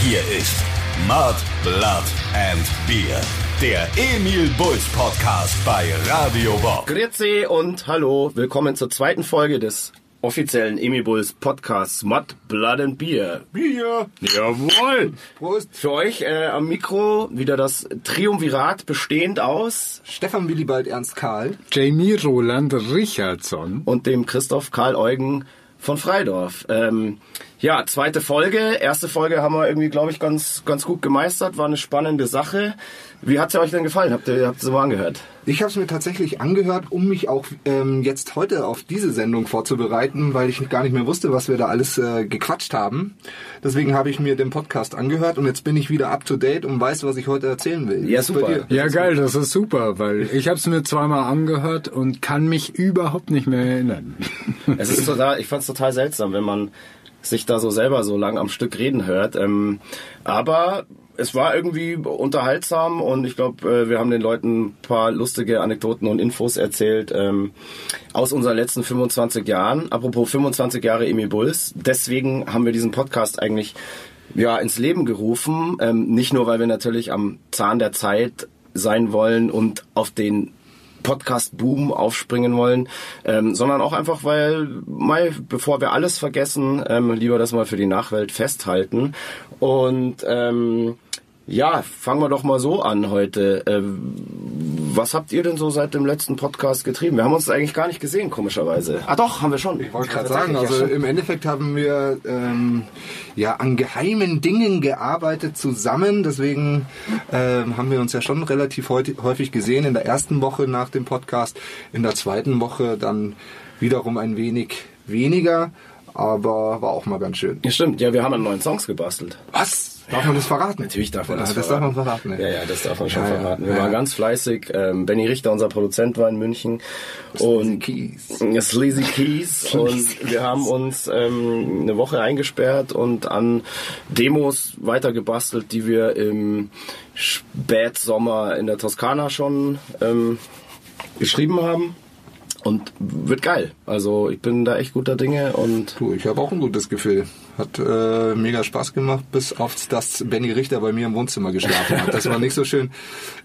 Hier ist Mud, Blood and Beer. Der Emil Bulls Podcast bei Radio Bob. Grüezi und hallo, willkommen zur zweiten Folge des offiziellen Emil Bulls Podcasts Mud, Blood and Beer. Bier. Jawohl! Prost. Für euch äh, am Mikro wieder das Triumvirat bestehend aus Stefan Willibald Ernst Karl. Jamie Roland Richardson. und dem Christoph Karl Eugen von Freidorf. Ähm, ja, zweite Folge. Erste Folge haben wir irgendwie, glaube ich, ganz, ganz gut gemeistert. War eine spannende Sache. Wie hat's euch denn gefallen? Habt ihr, habt ihr so mal angehört? Ich habe es mir tatsächlich angehört, um mich auch ähm, jetzt heute auf diese Sendung vorzubereiten, weil ich gar nicht mehr wusste, was wir da alles äh, gequatscht haben. Deswegen habe ich mir den Podcast angehört und jetzt bin ich wieder up to date und weiß, was ich heute erzählen will. Ja, es super. dir? Ja, geil, das ist super, weil ich habe es mir zweimal angehört und kann mich überhaupt nicht mehr erinnern. Es ist total, ich fand's total seltsam, wenn man sich da so selber so lang am Stück reden hört. Ähm, aber es war irgendwie unterhaltsam und ich glaube, äh, wir haben den Leuten ein paar lustige Anekdoten und Infos erzählt ähm, aus unseren letzten 25 Jahren. Apropos 25 Jahre Emil Bulls. Deswegen haben wir diesen Podcast eigentlich ja ins Leben gerufen. Ähm, nicht nur, weil wir natürlich am Zahn der Zeit sein wollen und auf den Podcast-Boom aufspringen wollen, ähm, sondern auch einfach, weil, mal, bevor wir alles vergessen, ähm, lieber das mal für die Nachwelt festhalten. Und ähm, ja, fangen wir doch mal so an heute. Ähm, was habt ihr denn so seit dem letzten Podcast getrieben? Wir haben uns eigentlich gar nicht gesehen, komischerweise. Ah doch, haben wir schon. Ich wollte gerade sagen, also im Endeffekt haben wir ähm, ja an geheimen Dingen gearbeitet zusammen. Deswegen ähm, haben wir uns ja schon relativ häufig gesehen. In der ersten Woche nach dem Podcast, in der zweiten Woche dann wiederum ein wenig weniger. Aber war auch mal ganz schön. Ja, stimmt. Ja, wir haben an neuen Songs gebastelt. Was? Darf man das verraten? Natürlich darf man ja, das, das verraten. darf man verraten. Ja, ja, das darf man schon verraten. Wir waren ganz fleißig. Ähm, Benny Richter, unser Produzent, war in München. und Sleazy Keys. und wir haben uns ähm, eine Woche eingesperrt und an Demos weitergebastelt, die wir im Spätsommer in der Toskana schon ähm, geschrieben haben. Und wird geil. Also ich bin da echt guter Dinge und Du, ich habe auch ein gutes Gefühl. Hat äh, mega Spaß gemacht, bis auf das Benny Richter bei mir im Wohnzimmer geschlafen hat. Das war nicht so schön.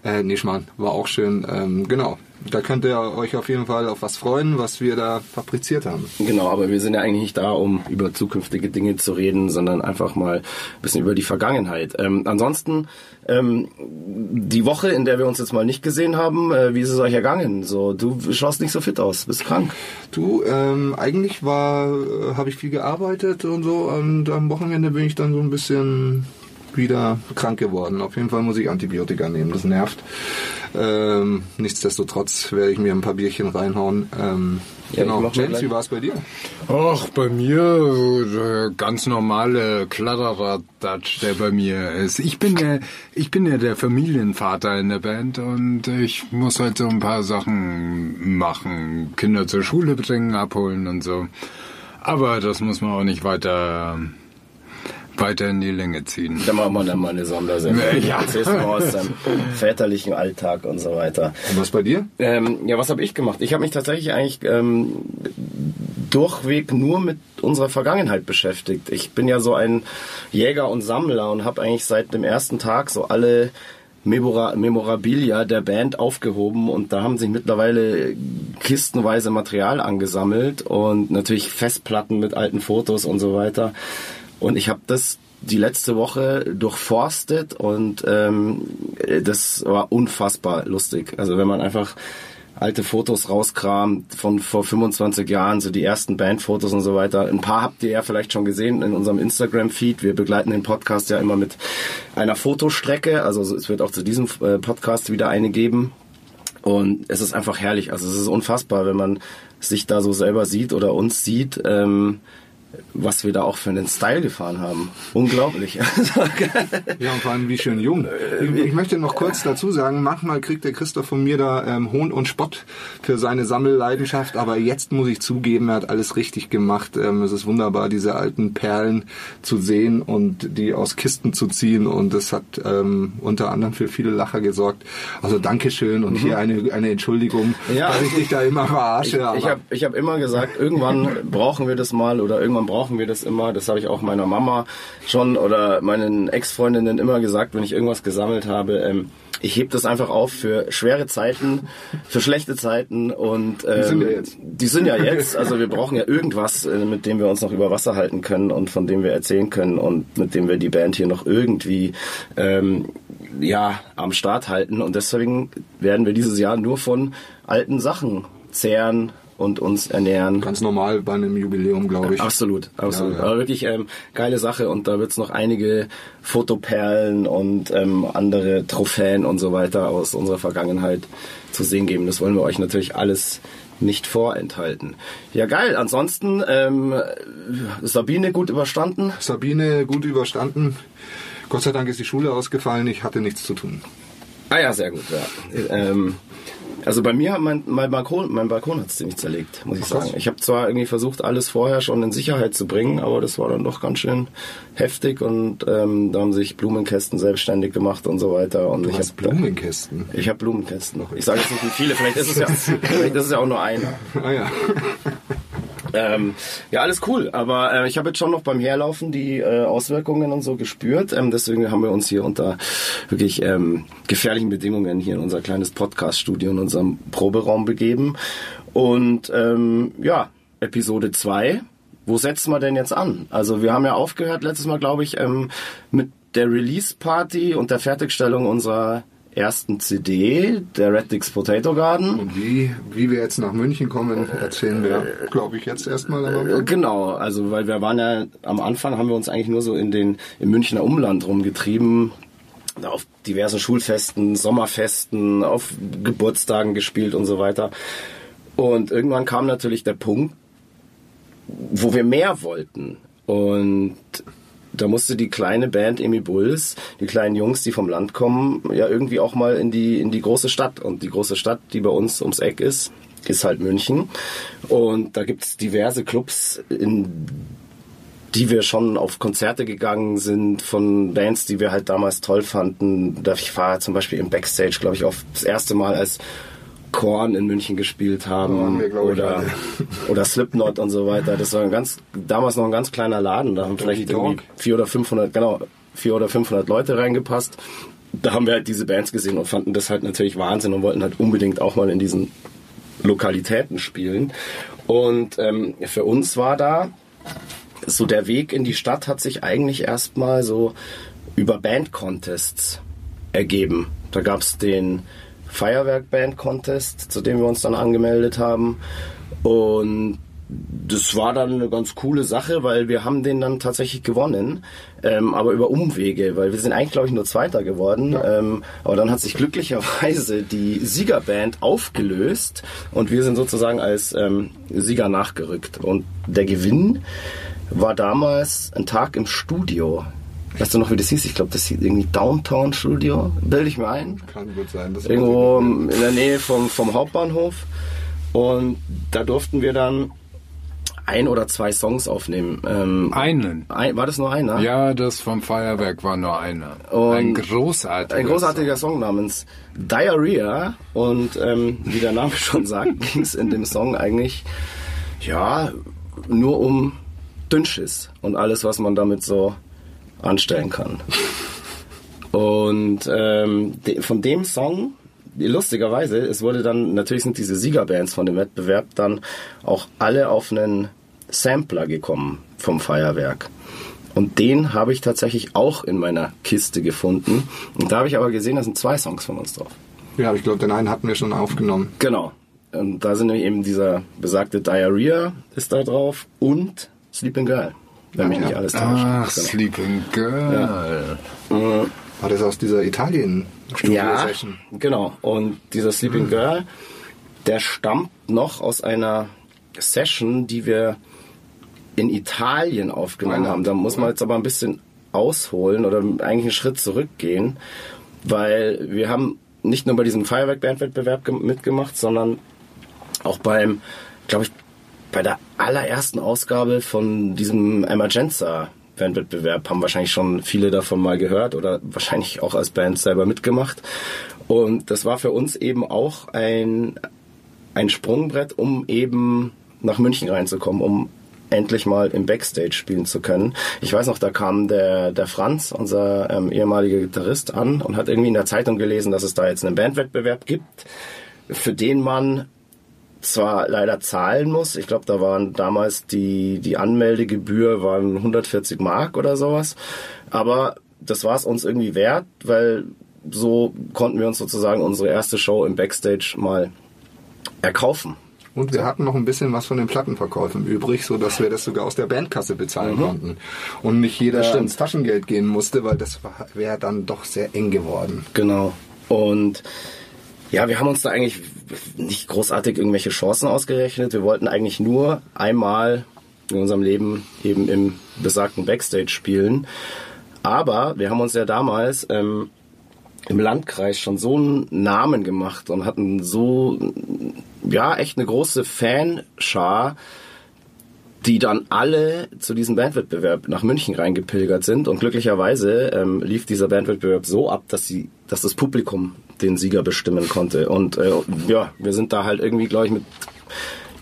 Äh, nee, Schmarrn, war auch schön. Ähm, genau, da könnt ihr euch auf jeden Fall auf was freuen, was wir da fabriziert haben. Genau, aber wir sind ja eigentlich nicht da, um über zukünftige Dinge zu reden, sondern einfach mal ein bisschen über die Vergangenheit. Ähm, ansonsten, ähm, die Woche, in der wir uns jetzt mal nicht gesehen haben, äh, wie ist es euch ergangen? So, du schaust nicht so fit aus, bist krank. Du, ähm, eigentlich war, äh, habe ich viel gearbeitet und so und am Wochenende bin ich dann so ein bisschen wieder krank geworden. Auf jeden Fall muss ich Antibiotika nehmen, das nervt. Ähm, nichtsdestotrotz werde ich mir ein paar Bierchen reinhauen. Ähm, Ja, ich genau. James, wie war es bei dir? Ach, bei mir der ganz normale Kladderaddatsch, der bei mir ist. Ich bin der, ich bin ja der Familienvater in der Band und ich muss halt so ein paar Sachen machen. Kinder zur Schule bringen, abholen und so. Aber das muss man auch nicht weiter, weiter in die Länge ziehen. Da machen wir dann mal eine Sondersendung. Ja. Aus deinem väterlichen Alltag und so weiter. Und was bei dir? Ähm, ja, was habe ich gemacht? Ich habe mich tatsächlich eigentlich ähm, durchweg nur mit unserer Vergangenheit beschäftigt. Ich bin ja so ein Jäger und Sammler und habe eigentlich seit dem ersten Tag so alle Memora Memorabilia der Band aufgehoben und da haben sich mittlerweile kistenweise Material angesammelt und natürlich Festplatten mit alten Fotos und so weiter. Und ich habe das die letzte Woche durchforstet und ähm, das war unfassbar lustig. Also wenn man einfach alte Fotos rauskramt von vor 25 Jahren, so die ersten Bandfotos und so weiter. Ein paar habt ihr ja vielleicht schon gesehen in unserem Instagram-Feed. Wir begleiten den Podcast ja immer mit einer Fotostrecke. Also es wird auch zu diesem äh, Podcast wieder eine geben. Und es ist einfach herrlich. Also es ist unfassbar, wenn man sich da so selber sieht oder uns sieht. Ähm, was wir da auch für einen Style gefahren haben. Unglaublich. Ja, und vor allem wie schön jung. Ich, ich möchte noch kurz dazu sagen, manchmal kriegt der Christoph von mir da ähm, Hohn und Spott für seine Sammelleidenschaft, aber jetzt muss ich zugeben, er hat alles richtig gemacht. Ähm, es ist wunderbar, diese alten Perlen zu sehen und die aus Kisten zu ziehen und das hat ähm, unter anderem für viele Lacher gesorgt. Also Dankeschön und hier eine, eine Entschuldigung, Ja. dass ich dich da immer verarsche. Ich, ich habe ich hab immer gesagt, irgendwann brauchen wir das mal oder irgendwann irgendwann brauchen wir das immer. Das habe ich auch meiner Mama schon oder meinen Ex-Freundinnen immer gesagt, wenn ich irgendwas gesammelt habe. Ähm, ich heb das einfach auf für schwere Zeiten, für schlechte Zeiten und ähm, Die sind ja jetzt. Die sind ja jetzt. Also wir brauchen ja irgendwas, äh, mit dem wir uns noch über Wasser halten können und von dem wir erzählen können und mit dem wir die Band hier noch irgendwie ähm, ja am Start halten. Und deswegen werden wir dieses Jahr nur von alten Sachen zehren und uns ernähren. Ganz normal bei einem Jubiläum, glaube ich. Absolut, absolut. Ja, ja. Aber wirklich ähm, geile Sache und da wird's noch einige Fotoperlen und ähm, andere Trophäen und so weiter aus unserer Vergangenheit zu sehen geben. Das wollen wir euch natürlich alles nicht vorenthalten. Ja, geil. Ansonsten ähm, Sabine gut überstanden. Sabine gut überstanden. Gott sei Dank ist die Schule ausgefallen. Ich hatte nichts zu tun. Ah ja, sehr gut. Ja. Ähm, also bei mir hat mein, mein Balkon, mein Balkon hat es ziemlich zerlegt, muss ich sagen. Ich habe zwar irgendwie versucht, alles vorher schon in Sicherheit zu bringen, aber das war dann doch ganz schön heftig und ähm, da haben sich Blumenkästen selbstständig gemacht und so weiter. Und Du ich habe Blumenkästen. ich habe Blumenkästen. Ich sage jetzt nicht wie viele, vielleicht ist es ja, vielleicht ist es ja auch nur einer. Ah ja. Ähm, ja, alles cool. Aber äh, ich habe jetzt schon noch beim Herlaufen die äh, Auswirkungen und so gespürt. Ähm, deswegen haben wir uns hier unter wirklich ähm, gefährlichen Bedingungen hier in unser kleines Podcast-Studio in unserem Proberaum begeben. Und ähm, ja, Episode 2. Wo setzen wir denn jetzt an? Also wir haben ja aufgehört letztes Mal, glaube ich, ähm, mit der Release-Party und der Fertigstellung unserer ersten CD, der Red Dicks Potato Garden. Und wie, wie wir jetzt nach München kommen, erzählen wir, glaube ich, jetzt erstmal. Aber Äh, Genau, also weil wir waren ja am Anfang haben wir uns eigentlich nur so in den im Münchner Umland rumgetrieben, auf diversen Schulfesten, Sommerfesten, auf Geburtstagen gespielt und so weiter. Und irgendwann kam natürlich der Punkt, wo wir mehr wollten. Und da musste die kleine Band Emi Bulls, die kleinen Jungs, die vom Land kommen, ja irgendwie auch mal in die, in die große Stadt. Und die große Stadt, die bei uns ums Eck ist, ist halt München. Und da gibt's diverse Clubs, in die wir schon auf Konzerte gegangen sind von Bands, die wir halt damals toll fanden. Ich war zum Beispiel im Backstage, glaube ich, auf das erste Mal als Korn in München gespielt haben ich, oder oder Slipknot und so weiter. Das war ein ganz damals noch ein ganz kleiner Laden. Da haben vielleicht irgendwie vier oder 500 genau vier oder 500 Leute reingepasst. Da haben wir halt diese Bands gesehen und fanden das halt natürlich Wahnsinn und wollten halt unbedingt auch mal in diesen Lokalitäten spielen. Und ähm, für uns war da so der Weg in die Stadt hat sich eigentlich erstmal so über Band-Contests ergeben. Da gab es den Feuerwerk-Band-Contest, zu dem wir uns dann angemeldet haben. Und das war dann eine ganz coole Sache, weil wir haben den dann tatsächlich gewonnen, ähm, aber über Umwege, weil wir sind eigentlich, glaube ich, nur Zweiter geworden. Ähm, aber dann hat sich glücklicherweise die Siegerband aufgelöst und wir sind sozusagen als ähm, Sieger nachgerückt. Und der Gewinn war damals ein Tag im Studio. Weißt du noch, wie das hieß? Ich glaube, das hieß irgendwie Downtown Studio, bilde ich mir ein kann gut sein. Das irgendwo in der Nähe vom, vom Hauptbahnhof. Und da durften wir dann ein oder zwei Songs aufnehmen. Ähm, Einen. ein, war das nur einer? Ja, das vom Feuerwerk war nur einer. Und ein großartiger. Ein großartiger Song namens Diarrhea. Und ähm, wie der Name schon sagt, ging es in dem Song eigentlich ja nur um Dünnschiss und alles, was man damit so anstellen kann. Und ähm, de, von dem Song, lustigerweise, es wurde dann, natürlich sind diese Siegerbands von dem Wettbewerb dann auch alle auf einen Sampler gekommen vom Feuerwerk. Und den habe ich tatsächlich auch in meiner Kiste gefunden. Und da habe ich aber gesehen, da sind zwei Songs von uns drauf. Ja, ich glaube, den einen hatten wir schon aufgenommen. Genau. Und da sind nämlich eben dieser besagte Diarrhea ist da drauf und Sleeping Girl. Wenn mich Ah, ja. nicht alles täuscht. Ach, Genau. Sleeping Girl. War das aus dieser italien Ja, genau. Und dieser Sleeping Girl, der stammt noch aus einer Session, die wir in Italien aufgenommen Ah, haben. Da muss man jetzt aber ein bisschen ausholen oder eigentlich einen Schritt zurückgehen, weil wir haben nicht nur bei diesem Feuerwerk-Bandwettbewerb ge- mitgemacht, sondern auch beim, glaube ich, bei der allerersten Ausgabe von diesem Emergenza Bandwettbewerb haben wahrscheinlich schon viele davon mal gehört oder wahrscheinlich auch als Band selber mitgemacht. Und das war für uns eben auch ein, ein Sprungbrett, um eben nach München reinzukommen, um endlich mal im Backstage spielen zu können. Ich weiß noch, da kam der, der Franz, unser ähm, ehemaliger Gitarrist, an und hat irgendwie in der Zeitung gelesen, dass es da jetzt einen Bandwettbewerb gibt, für den man zwar leider zahlen muss. Ich glaube, da waren damals die, die Anmeldegebühr waren 140 Mark oder sowas. Aber das war es uns irgendwie wert, weil so konnten wir uns sozusagen unsere erste Show im Backstage mal erkaufen. Und wir hatten noch ein bisschen was von den Plattenverkäufen übrig, so dass wir das sogar aus der Bandkasse bezahlen mhm. konnten. Und nicht jeder ins Taschengeld gehen musste, weil das wäre dann doch sehr eng geworden. Genau. Und ja, wir haben uns da eigentlich nicht großartig irgendwelche Chancen ausgerechnet. Wir wollten eigentlich nur einmal in unserem Leben eben im besagten Backstage spielen. Aber wir haben uns ja damals ähm, im Landkreis schon so einen Namen gemacht und hatten so, ja, echt eine große Fanschar, die dann alle zu diesem Bandwettbewerb nach München reingepilgert sind. Und glücklicherweise ähm, lief dieser Bandwettbewerb so ab, dass, sie, dass das Publikum den Sieger bestimmen konnte. Und äh, ja, wir sind da halt irgendwie, glaube ich, mit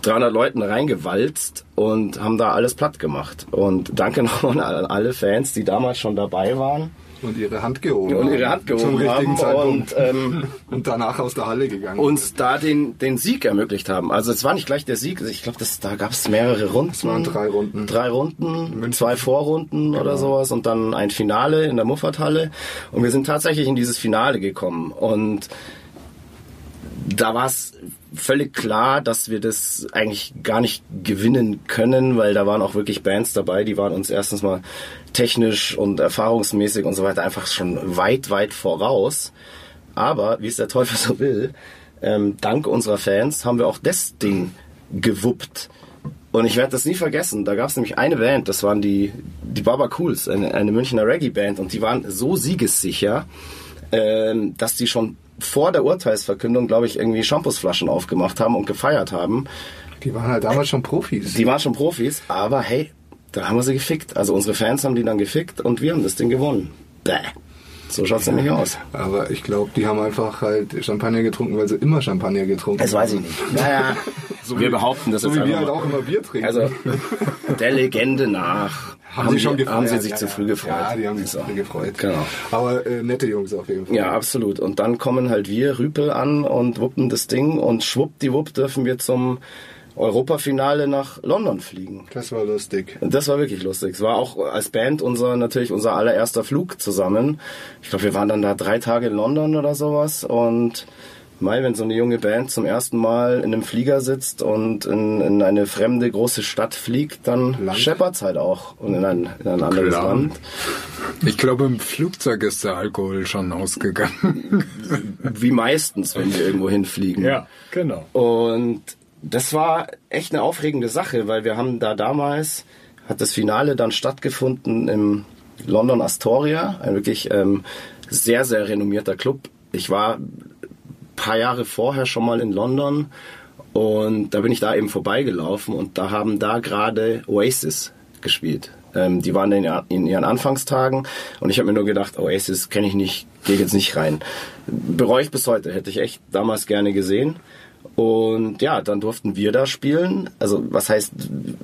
300 Leuten reingewalzt und haben da alles platt gemacht. Und danke nochmal an alle Fans, die damals schon dabei waren. Und ihre Hand gehoben Und ihre Hand gehoben haben und, ähm, und danach aus der Halle gegangen. Uns da den, den Sieg ermöglicht haben. Also es war nicht gleich der Sieg. Ich glaube, da gab es mehrere Runden. Es waren drei Runden. Drei Runden, München. zwei Vorrunden genau. oder sowas und dann ein Finale in der Muffathalle. Und wir sind tatsächlich in dieses Finale gekommen. Und da war es völlig klar, dass wir das eigentlich gar nicht gewinnen können, weil da waren auch wirklich Bands dabei, die waren uns erstens mal technisch und erfahrungsmäßig und so weiter einfach schon weit, weit voraus. Aber, wie es der Teufel so will, ähm, dank unserer Fans haben wir auch das Ding gewuppt. Und ich werde das nie vergessen. Da gab es nämlich eine Band, das waren die, die Baba Cools, eine, eine Münchner Reggae-Band. Und die waren so siegessicher, ähm, dass die schon vor der Urteilsverkündung, glaube ich, irgendwie Shampoosflaschen aufgemacht haben und gefeiert haben. Die waren halt damals schon Profis. Die waren schon Profis, aber hey, da haben wir sie gefickt. Also unsere Fans haben die dann gefickt und wir haben das Ding gewonnen. Bäh. So schaut's ja, nämlich aus. Aber ich glaube, die haben einfach halt Champagner getrunken, weil sie immer Champagner getrunken haben. Das weiß ich nicht. Naja, so wir behaupten das so jetzt wie wir halt auch immer Bier trinken. Also der Legende nach haben, haben sie schon gefreut. Haben sie sich ja, zu früh gefreut. Ja, die haben sich zu früh gefreut. Genau. Aber äh, nette Jungs auf jeden Fall. Ja, absolut. Und dann kommen halt wir, Rüpel, an und wuppen das Ding und schwuppdiwupp dürfen wir zum Europafinale nach London fliegen. Das war lustig. Das war wirklich lustig. Es war auch als Band unser natürlich unser allererster Flug zusammen. Ich glaube, wir waren dann da drei Tage in London oder sowas und Mai, wenn so eine junge Band zum ersten Mal in einem Flieger sitzt und in, in eine fremde große Stadt fliegt, dann scheppert es halt auch und in ein, in ein anderes Klar. Land. Ich glaube, im Flugzeug ist der Alkohol schon ausgegangen. Wie meistens, wenn wir irgendwo hinfliegen. Ja, genau. Und das war echt eine aufregende Sache, weil wir haben da damals, hat das Finale dann stattgefunden im London Astoria, ein wirklich ähm, sehr, sehr renommierter Club. Ich war paar Jahre vorher schon mal in London und da bin ich da eben vorbeigelaufen und da haben da gerade Oasis gespielt. Ähm, die waren in, in, ihren Anfangstagen und ich habe mir nur gedacht, Oasis kenne ich nicht, gehe jetzt nicht rein. Bereue ich bis heute, hätte ich echt damals gerne gesehen. Und ja, dann durften wir da spielen. Also was heißt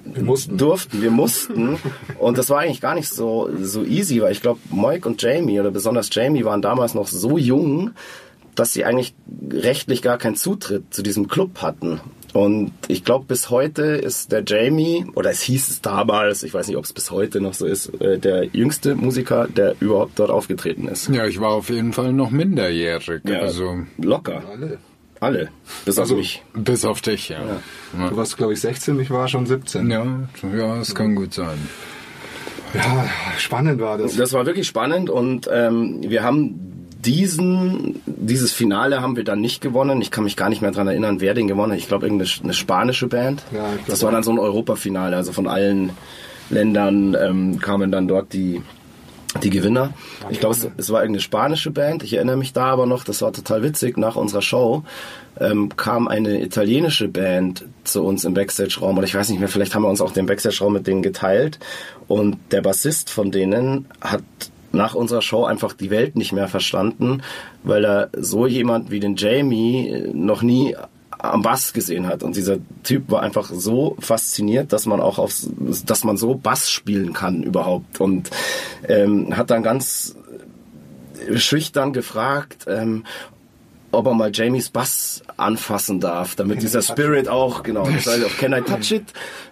wir mussten. durften, wir mussten. und das war eigentlich gar nicht so, so easy, weil ich glaube, Moik und Jamie oder besonders Jamie waren damals noch so jung, dass sie eigentlich rechtlich gar keinen Zutritt zu diesem Club hatten. Und ich glaube, bis heute ist der Jamie, oder es hieß es damals, ich weiß nicht, ob es bis heute noch so ist, äh, der jüngste Musiker, der überhaupt dort aufgetreten ist. Ja, ich war auf jeden Fall noch minderjährig. Ja, also locker. Alle. Alle. Bis Also- auf mich. bis auf dich, ja. Du warst, glaube ich, 16, ich war schon 17. Ja, ja, es kann gut sein. Ja, spannend war das. Das war wirklich spannend und ähm, wir haben diesen, dieses Finale haben wir dann nicht gewonnen. Ich kann mich gar nicht mehr dran erinnern, wer den gewonnen hat. Ich glaube, irgendeine eine spanische Band. Ja, das war dann so ein Europafinale. Also von allen Ländern ähm, kamen dann dort die, die Gewinner. Ich glaube, es, es war irgendeine spanische Band. Ich erinnere mich da aber noch, das war total witzig. Nach unserer Show ähm, kam eine italienische Band zu uns im Backstage-Raum. Oder ich weiß nicht mehr, vielleicht haben wir uns auch den Backstage-Raum mit denen geteilt. Und der Bassist von denen hat nach unserer Show einfach die Welt nicht mehr verstanden, weil er so jemand wie den Jamie noch nie am Bass gesehen hat. Und dieser Typ war einfach so fasziniert, dass man auch aufs, dass man so Bass spielen kann überhaupt. Und ähm, hat dann ganz schüchtern gefragt, ähm, ob er mal Jamies Bass anfassen darf, damit dieser Spirit auch, genau, das heißt auch. Can I Touch It,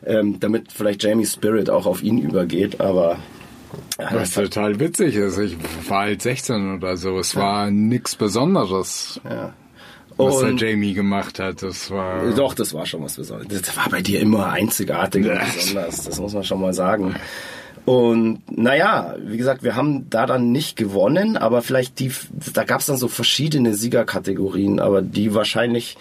ähm, damit vielleicht Jamies Spirit auch auf ihn übergeht, aber ja, Was total witzig ist, ich war halt 16 oder so, es war nichts Besonderes, ja. Was Und- der Jamie gemacht hat. Das war Doch, das war schon was Besonderes. Das war bei dir immer einzigartig und besonders, das muss man schon mal sagen. Und naja, wie gesagt, wir haben da dann nicht gewonnen, aber vielleicht die, da gab es dann so verschiedene Siegerkategorien, aber die wahrscheinlich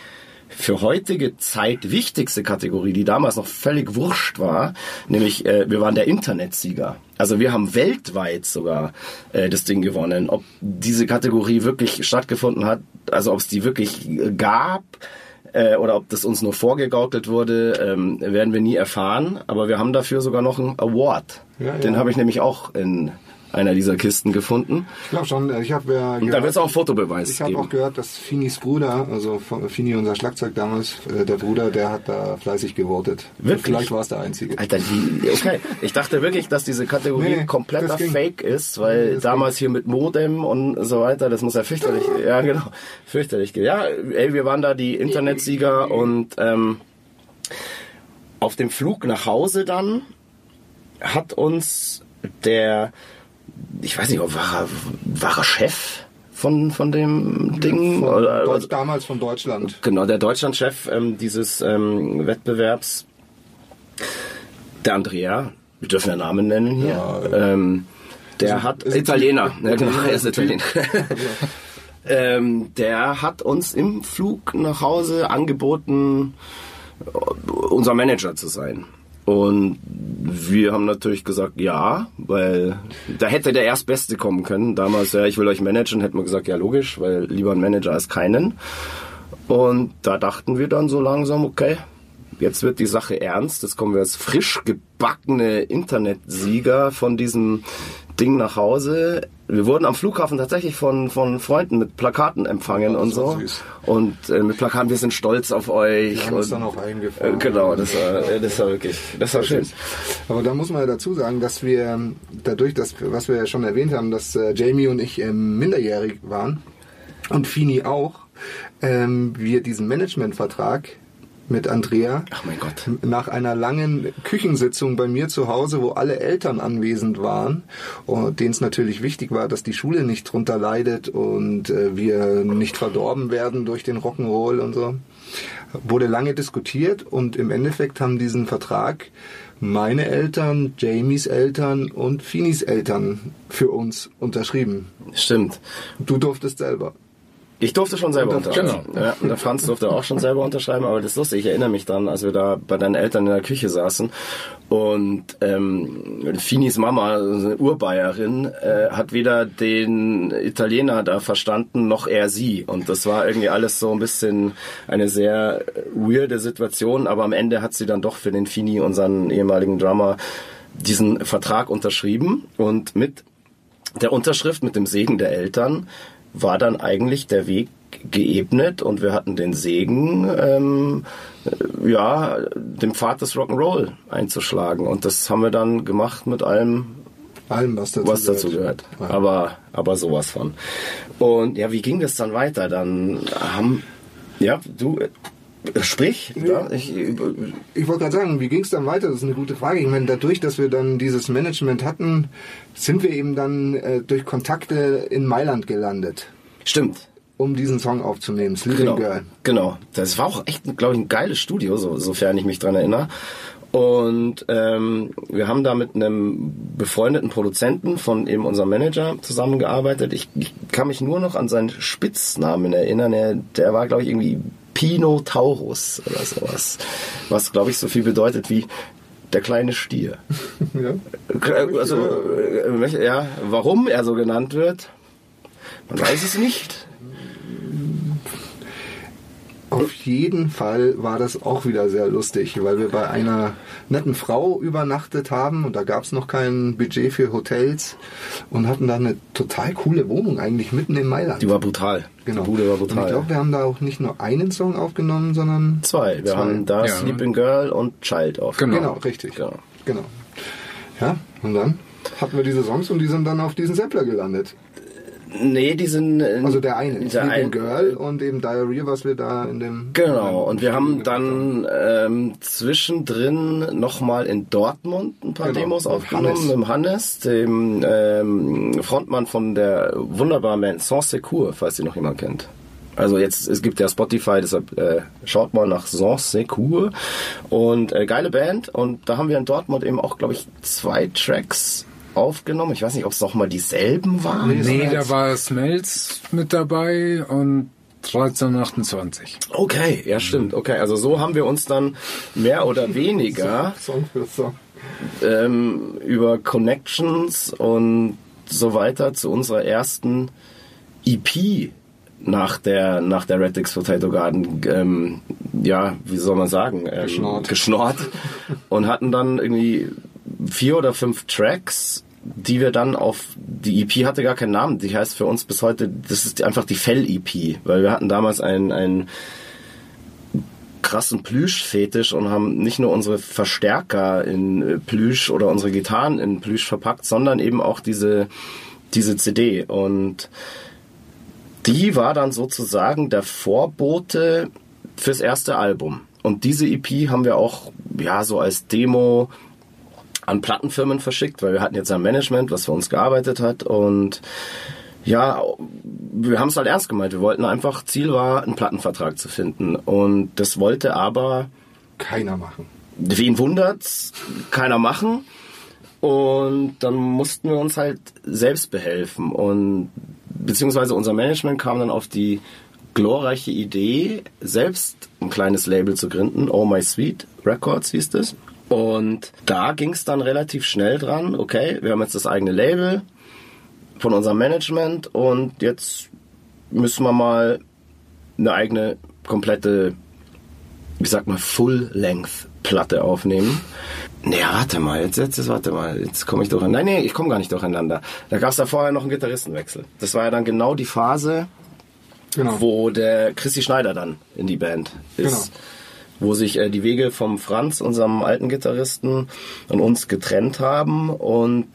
für heutige Zeit wichtigste Kategorie, die damals noch völlig wurscht war, nämlich äh, wir waren der Internetsieger. Also wir haben weltweit sogar äh, das Ding gewonnen. Ob diese Kategorie wirklich stattgefunden hat, also ob es die wirklich äh, gab, äh, oder ob das uns nur vorgegaukelt wurde, ähm, werden wir nie erfahren. Aber wir haben dafür sogar noch einen Award. Ja, ja. Den habe ich nämlich auch in einer dieser Kisten gefunden. Ich glaube schon, äh, ich habe ja Und da wird es auch Fotobeweis Ich habe auch gehört, dass Finis Bruder, also Fini, unser Schlagzeug damals, äh, der Bruder, der hat da fleißig gewotet. Wirklich? Vielleicht war es der Einzige. Alter, wie, okay. Ich dachte wirklich, dass diese Kategorie Nee, kompletter ging. Fake ist, weil damals hier mit Modem und so weiter, das muss ja fürchterlich, ja genau, fürchterlich. Ja, ey, wir waren da die Internetsieger und ähm, auf dem Flug nach Hause dann hat uns der, ich weiß nicht, war er, war er Chef von, von dem Ding? Von Oder, Deutsch, damals von Deutschland. Genau, der Deutschlandchef ähm, dieses ähm, Wettbewerbs, der Andrea, wir dürfen ja Namen nennen hier, Ja, ähm, der hat, ist Italiener, Typ. ja, genau, er ist ist Italiener. ähm, der hat uns im Flug nach Hause angeboten, unser Manager zu sein. Und wir haben natürlich gesagt, ja, weil da hätte der Erstbeste kommen können. Damals, ja, ich will euch managen, hätten wir gesagt, ja, logisch, weil lieber ein Manager als keinen. Und da dachten wir dann so langsam, okay, jetzt wird die Sache ernst. Jetzt kommen wir als frisch gebackene Internetsieger von diesem Ding nach Hause. Wir wurden am Flughafen tatsächlich von, von Freunden mit Plakaten empfangen Ja, und das war so. süß. Und äh, mit Plakaten, wir sind stolz auf euch. Die haben uns und, dann auch eingefahren. äh, Genau, das war, äh, das war wirklich, das war schön. Aber da muss man ja dazu sagen, dass wir ähm, dadurch, dass, was wir ja schon erwähnt haben, dass äh, Jamie und ich ähm, minderjährig waren und Fini auch, ähm, wir diesen Managementvertrag mit Andrea Ach mein Gott. nach einer langen Küchensitzung bei mir zu Hause, wo alle Eltern anwesend waren denen es natürlich wichtig war, dass die Schule nicht drunter leidet und äh, wir nicht verdorben werden durch den Rock'n'Roll und so, wurde lange diskutiert und im Endeffekt haben diesen Vertrag meine Eltern, Jamies Eltern und Finis Eltern für uns unterschrieben. Stimmt. Du durftest selber. Ich durfte schon selber Unter- unterschreiben. Ja, und der Franz durfte auch schon selber unterschreiben, aber das ist lustig. Ich erinnere mich dann, als wir da bei deinen Eltern in der Küche saßen und ähm, Finis Mama, also eine Urbayerin, äh, hat weder den Italiener da verstanden, noch er sie. Und das war irgendwie alles so ein bisschen eine sehr weirde Situation, aber am Ende hat sie dann doch für den Fini, unseren ehemaligen Drummer, diesen Vertrag unterschrieben und mit der Unterschrift mit dem Segen der Eltern war dann eigentlich der Weg geebnet und wir hatten den Segen, ähm, äh, ja, dem Pfad des Rock'n'Roll einzuschlagen. Und das haben wir dann gemacht mit allem, Allem, was dazu was dazu gehört. Ja. Aber, aber sowas von. Und ja, wie ging das dann weiter? Dann haben, ja, du, sprich, ja, ich, äh, Ich wollte gerade sagen, wie ging es dann weiter? Das ist eine gute Frage. Ich meine, dadurch, dass wir dann dieses Management hatten, sind wir eben dann äh, durch Kontakte in Mailand gelandet, stimmt. um diesen Song aufzunehmen, Sleeping Genau, Girl. genau. Das war auch echt, glaube ich, ein geiles Studio, so, sofern ich mich dran erinnere. Und ähm, wir haben da mit einem befreundeten Produzenten von eben unserem Manager zusammengearbeitet. Ich, ich kann mich nur noch an seinen Spitznamen erinnern. Er, der war, glaube ich, irgendwie Pino Taurus oder sowas. Was, glaube ich, so viel bedeutet wie der kleine Stier. Ja. Also, äh, ja, warum er so genannt wird, man weiß es nicht. Auf jeden Fall war das auch wieder sehr lustig, weil wir bei einer netten Frau übernachtet haben und da gab es noch kein Budget für Hotels und hatten da eine total coole Wohnung eigentlich mitten in Mailand. Die war brutal. genau. Die Bude war Und ich brutal. glaube, wir haben da auch nicht nur einen Song aufgenommen, sondern Zwei. Wir Zwei. haben da Ja. Sleeping Girl und Child aufgenommen. Genau, richtig. Genau. Genau. Ja, und dann hatten wir diese Songs und die sind dann auf diesen Sampler gelandet. Nee, die sind... in- Also der eine, der Sleeping ein- Girl und eben Diarrhea, was wir da in dem... Genau, und wir haben dann ähm, zwischendrin nochmal in Dortmund ein paar Genau, Demos aufgenommen, Hannes. mit Hannes, dem ähm, Frontmann von der wunderbaren Band Sans Secours, falls ihr noch jemand kennt. Also jetzt, es gibt ja Spotify, deshalb äh, schaut mal nach Sans Secours und äh, geile Band und da haben wir in Dortmund eben auch, glaube ich, zwei Tracks aufgenommen. Ich weiß nicht, ob es nochmal dieselben waren. Nee, da war Smells mit dabei und 1328. Okay, ja stimmt. Okay, also so haben wir uns dann mehr oder weniger Song für Song. ähm, über Connections und so weiter zu unserer ersten EP nach der nach der Red X Potato Garden ähm, ja wie soll man sagen ähm, Geschnorrt. geschnorrt und hatten dann irgendwie vier oder fünf Tracks die wir dann auf die EP hatte gar keinen Namen die heißt für uns bis heute das ist einfach die Fell EP weil wir hatten damals ein ein krassen Plüsch-Fetisch und haben nicht nur unsere Verstärker in Plüsch oder unsere Gitarren in Plüsch verpackt, sondern eben auch diese, diese CD. Und die war dann sozusagen der Vorbote fürs erste Album. Und diese EP haben wir auch, ja, so als Demo an Plattenfirmen verschickt, weil wir hatten jetzt ein Management, was für uns gearbeitet hat und ja, wir haben es halt ernst gemeint. Wir wollten einfach, Ziel war, einen Plattenvertrag zu finden. Und das wollte aber, Keiner machen. wen wundert's, keiner machen. Und dann mussten wir uns halt selbst behelfen. Und beziehungsweise unser Management kam dann auf die glorreiche Idee, selbst ein kleines Label zu gründen. Oh My Sweet Records hieß es. Und da ging es dann relativ schnell dran. Okay, wir haben jetzt das eigene Label von unserem Management und jetzt müssen wir mal eine eigene komplette, wie sagt man, Full-Length-Platte aufnehmen. Nee, warte mal, jetzt, jetzt, jetzt warte mal, jetzt komme ich durcheinander. Nein, nee, ich komme gar nicht durcheinander. Da gab es da vorher noch einen Gitarristenwechsel. Das war ja dann genau die Phase, Genau. wo der Chrissy Schneider dann in die Band ist. Genau. Wo sich äh, die Wege vom Franz, unserem alten Gitarristen, und uns getrennt haben und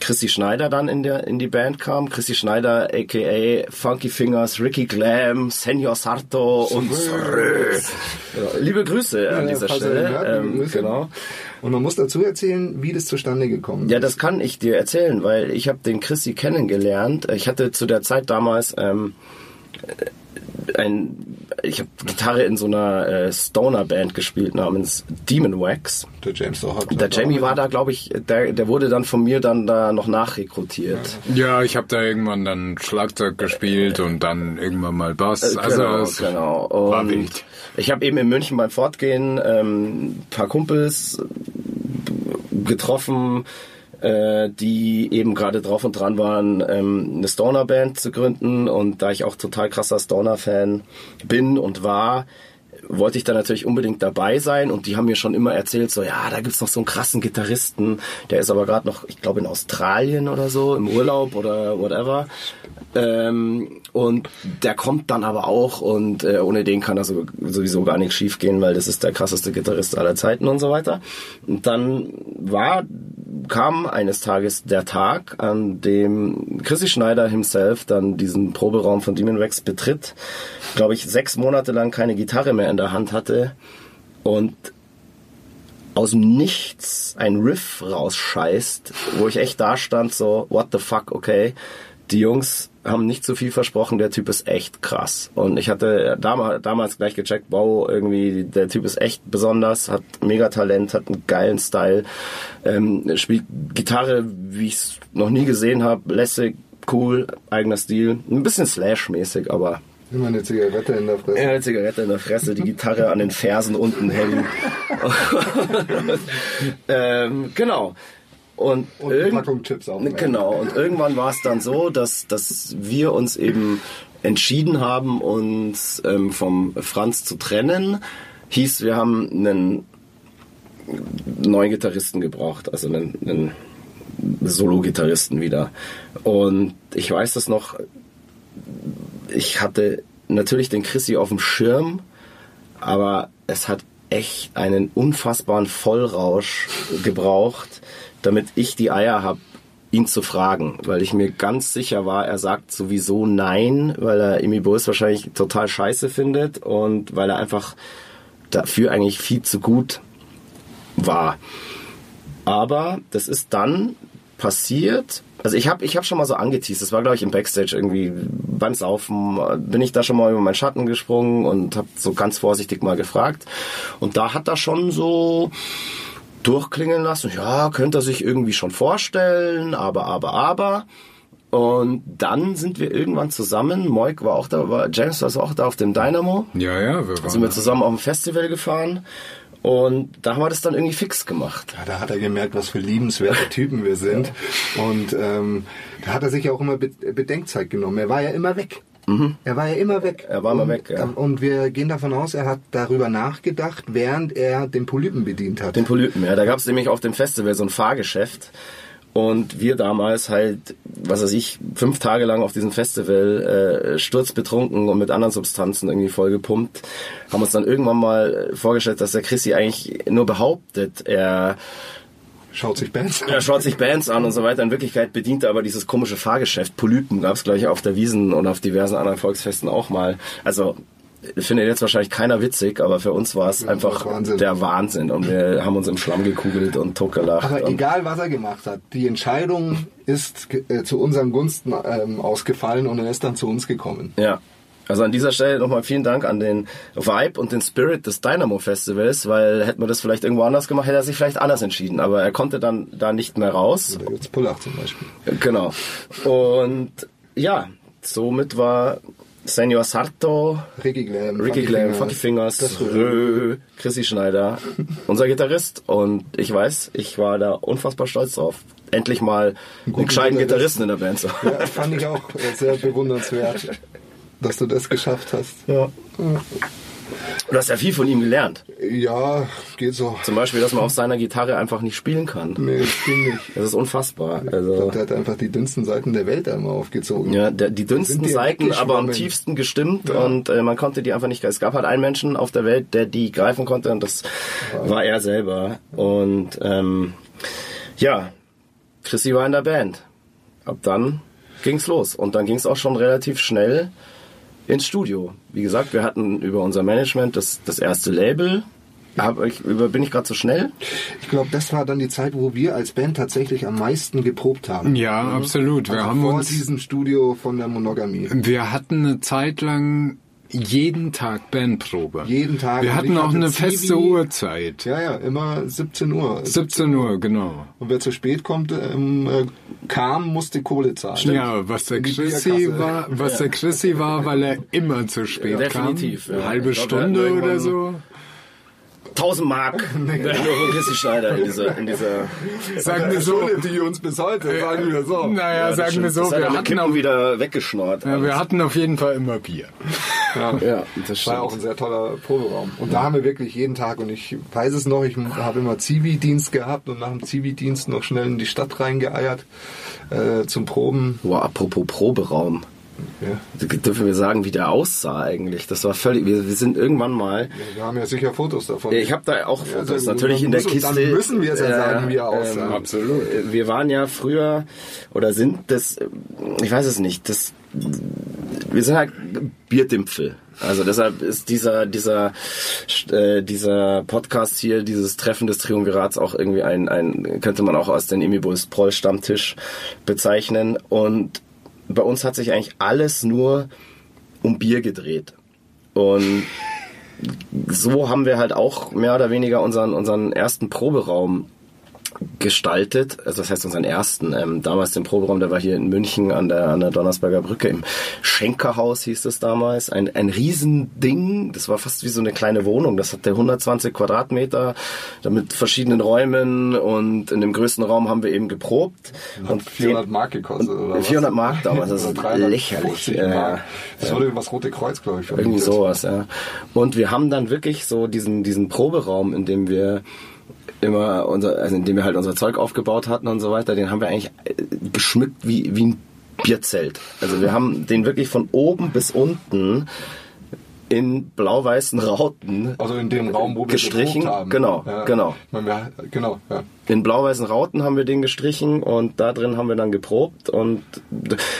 Chrissy Schneider dann in, der, in die Band kam. Chrissy Schneider, a.k.a. Funky Fingers, Ricky Glam, Senor Sarto und Srö. Ja, liebe Grüße an Ja, dieser er Stelle. hört, Ähm, genau. Und man muss dazu erzählen, wie das zustande gekommen Ja, ist. das kann ich dir erzählen, weil ich habe den Chrissy kennengelernt. Ich hatte zu der Zeit damals ähm, ein, ich habe Gitarre in so einer äh, Stoner-Band gespielt namens Demon Wax. Der James auch hat. Der Jamie war da, glaube ich, der, der wurde dann von mir dann da noch nachrekrutiert. Ja, ich habe da irgendwann dann Schlagzeug gespielt und dann irgendwann mal Bass. Also genau, es genau. war Und wild. Ich habe eben in München beim Fortgehen ähm, ein paar Kumpels getroffen, äh, die eben gerade drauf und dran waren, ähm, eine Stoner-Band zu gründen. Und da ich auch total krasser Stoner-Fan bin und war, wollte ich da natürlich unbedingt dabei sein und die haben mir schon immer erzählt, so ja, da gibt's noch so einen krassen Gitarristen, der ist aber gerade noch, ich glaube in Australien oder so, im Urlaub oder whatever. Ähm, und der kommt dann aber auch und äh, ohne den kann da so, sowieso gar nichts schief gehen, weil das ist der krasseste Gitarrist aller Zeiten und so weiter. Und dann war, kam eines Tages der Tag, an dem Chrissy Schneider himself dann diesen Proberaum von Demon Wax betritt, glaube ich, sechs Monate lang keine Gitarre mehr in der Hand hatte und aus dem Nichts ein Riff rausscheißt, wo ich echt da stand, so, what the fuck, okay. Die Jungs haben nicht zu viel versprochen, der Typ ist echt krass. Und ich hatte damals, damals gleich gecheckt, wow, irgendwie, der Typ ist echt besonders, hat mega Talent, hat einen geilen Style, ähm, spielt Gitarre, wie ich es noch nie gesehen habe, lässig, cool, eigener Stil, ein bisschen Slash-mäßig, aber Immer eine Zigarette in der Fresse. ja, eine Zigarette in der Fresse, die Gitarre an den Fersen unten hängen. ähm, genau. Und, Und irgend- Chips aufnehmen. Genau. Und irgendwann war es dann so, dass, dass wir uns eben entschieden haben, uns ähm, vom Franz zu trennen, hieß, wir haben einen neuen Gitarristen gebraucht, also einen, einen Solo-Gitarristen wieder. Und ich weiß das noch, ich hatte natürlich den Chrissy auf dem Schirm, aber es hat echt einen unfassbaren Vollrausch gebraucht, damit ich die Eier habe, ihn zu fragen, weil ich mir ganz sicher war, er sagt sowieso nein, weil er Imi Bulls wahrscheinlich total scheiße findet und weil er einfach dafür eigentlich viel zu gut war. Aber das ist dann passiert. Also ich habe ich hab schon mal so angeteased, das war glaube ich im Backstage irgendwie beim Saufen, bin ich da schon mal über meinen Schatten gesprungen und habe so ganz vorsichtig mal gefragt. Und da hat er schon so durchklingen lassen, ja, könnte er sich irgendwie schon vorstellen, aber, aber, aber. Und dann sind wir irgendwann zusammen, Moik war auch da, war, James war auch da auf dem Dynamo. Ja, ja, wir waren. Sind wir zusammen auf dem Festival gefahren. Und da haben wir das dann irgendwie fix gemacht. Ja, da hat er gemerkt, was für liebenswerte Typen wir sind. Und ähm, da hat er sich ja auch immer Be Bedenkzeit genommen. Er war ja immer weg. Mhm. Er war ja immer weg. Er war immer und, weg, ja. Und wir gehen davon aus, er hat darüber nachgedacht, während er den Polypen bedient hat. Den Polypen, ja. Da gab es nämlich auf dem Festival so ein Fahrgeschäft. Und wir damals halt, was weiß ich, fünf Tage lang auf diesem Festival äh, sturzbetrunken und mit anderen Substanzen irgendwie vollgepumpt, haben uns dann irgendwann mal vorgestellt, dass der Chrissy eigentlich nur behauptet, er Schaut sich Bands an. er schaut sich Bands an und so weiter. In Wirklichkeit bedient er aber dieses komische Fahrgeschäft. Polypen gab es gleich auf der Wiesen und auf diversen anderen Volksfesten auch mal. Also findet jetzt wahrscheinlich keiner witzig, aber für uns war es Ja, einfach Wahnsinn. der Wahnsinn. Und wir haben uns im Schlamm gekugelt und totgelacht. Aber egal, was er gemacht hat, die Entscheidung ist äh, zu unseren Gunsten ähm, ausgefallen und er ist dann zu uns gekommen. Ja. Also an dieser Stelle nochmal vielen Dank an den Vibe und den Spirit des Dynamo Festivals, weil hätten wir das vielleicht irgendwo anders gemacht, hätte er sich vielleicht anders entschieden. Aber er konnte dann da nicht mehr raus. Da gibt's Pullach zum Beispiel. Genau. Und ja, somit war Senor Sarto, Ricky Glam, Ricky Funky Glam, Fingers, Funky Fingers, Rö, Chrissy Schneider, unser Gitarrist. Und ich weiß, ich war da unfassbar stolz drauf. Endlich mal einen gescheiten Gitarristen. In der Band zu haben. Ja, fand ich auch sehr bewundernswert, dass du das geschafft hast. Ja. Du hast ja viel von ihm gelernt. Ja, geht so. Zum Beispiel, dass man auf seiner Gitarre einfach nicht spielen kann. Nee, das ging nicht. Das ist unfassbar. Ich Also, glaub, der hat einfach die dünnsten Seiten der Welt einmal aufgezogen. ja, der, die dünnsten die Seiten, aber am tiefsten gestimmt Ja. und äh, man konnte die einfach nicht. Es gab halt einen Menschen auf der Welt, der die greifen konnte und das war er selber. Und ähm, ja, Chrissy war in der Band. Ab dann ging's los und dann ging's auch schon relativ schnell ins Studio. Wie gesagt, wir hatten über unser Management das, das erste Label. Hab ich, über, bin ich gerade zu schnell? Ich glaube, das war dann die Zeit, wo wir als Band tatsächlich am meisten geprobt haben. Ja, absolut. Wir Also haben vor uns, diesem Studio von der Monogamie. wir hatten eine Zeit lang jeden Tag Bandprobe. Jeden Tag. Wir hatten auch hatte eine Zivi. feste Uhrzeit. Ja, ja, immer 17 Uhr. 17 Uhr, genau. Und wer zu spät kommt, ähm, äh, kam, musste Kohle zahlen. Ja, was der Chrissy war, was der Chrissy war, weil er immer zu spät definitiv, kam. ja. Eine halbe glaub, Stunde oder so. 1000 Mark. Nur von Chrissy Schneider in dieser, in dieser Sagen wir so. die uns bis heute, sagen wir so. Naja, das sagen wir stimmt. so, wir hatten, auf, wieder weggeschnort. ja, wir hatten auf jeden Fall immer Bier. ja, das war ja auch ein stimmt. sehr toller Proberaum. Und da haben wir wirklich jeden Tag, und ich weiß es noch, ich habe immer Zivi-Dienst gehabt und nach dem Zivi-Dienst noch schnell in die Stadt reingeeiert äh, zum Proben. Boah, apropos Proberaum. Ja. Dürfen wir sagen, wie der aussah eigentlich? Das war völlig. Wir, wir sind irgendwann mal. Wir haben ja sicher Fotos davon. Ich habe da auch Ja, Fotos dann- natürlich dann in der muss- Kiste. dann müssen wir es ja Äh, sagen, wie er aussah. absolut. Wir waren ja früher oder sind das. Ich weiß es nicht. Das. Wir sind halt Bierdimpfel. Also deshalb ist dieser dieser äh, dieser Podcast hier, dieses Treffen des Triumvirats auch irgendwie ein ein könnte man auch aus den Imibus Proll Stammtisch bezeichnen und bei uns hat sich eigentlich alles nur um Bier gedreht. Und so haben wir halt auch mehr oder weniger unseren, unseren ersten Proberaum gestaltet, also das heißt unseren ersten, ähm, damals den Proberaum, der war hier in München an der, an der Donnersberger Brücke im Schenkerhaus hieß es damals, ein, ein Riesending, das war fast wie so eine kleine Wohnung, das hatte 120 Quadratmeter, mit verschiedenen Räumen und in dem größten Raum haben wir eben geprobt. Hat und 400 Mark gekostet oder was? 400 Mark damals, das ist lächerlich. 350 Ja, Mark. Das wurde übers Rote Kreuz, glaube ich, Irgendwie sowas, ja. Und wir haben dann wirklich so diesen, diesen Proberaum, in dem wir immer unser, also in dem wir halt unser Zeug aufgebaut hatten und so weiter, den haben wir eigentlich äh, geschmückt wie, wie ein Bierzelt. Also wir haben den wirklich von oben bis unten in blau-weißen Rauten Also in dem Raum, wo wir gestrichen. haben. Genau, ja. genau. Meine, wir, genau, ja. In blau-weißen Rauten haben wir den gestrichen und da drin haben wir dann geprobt und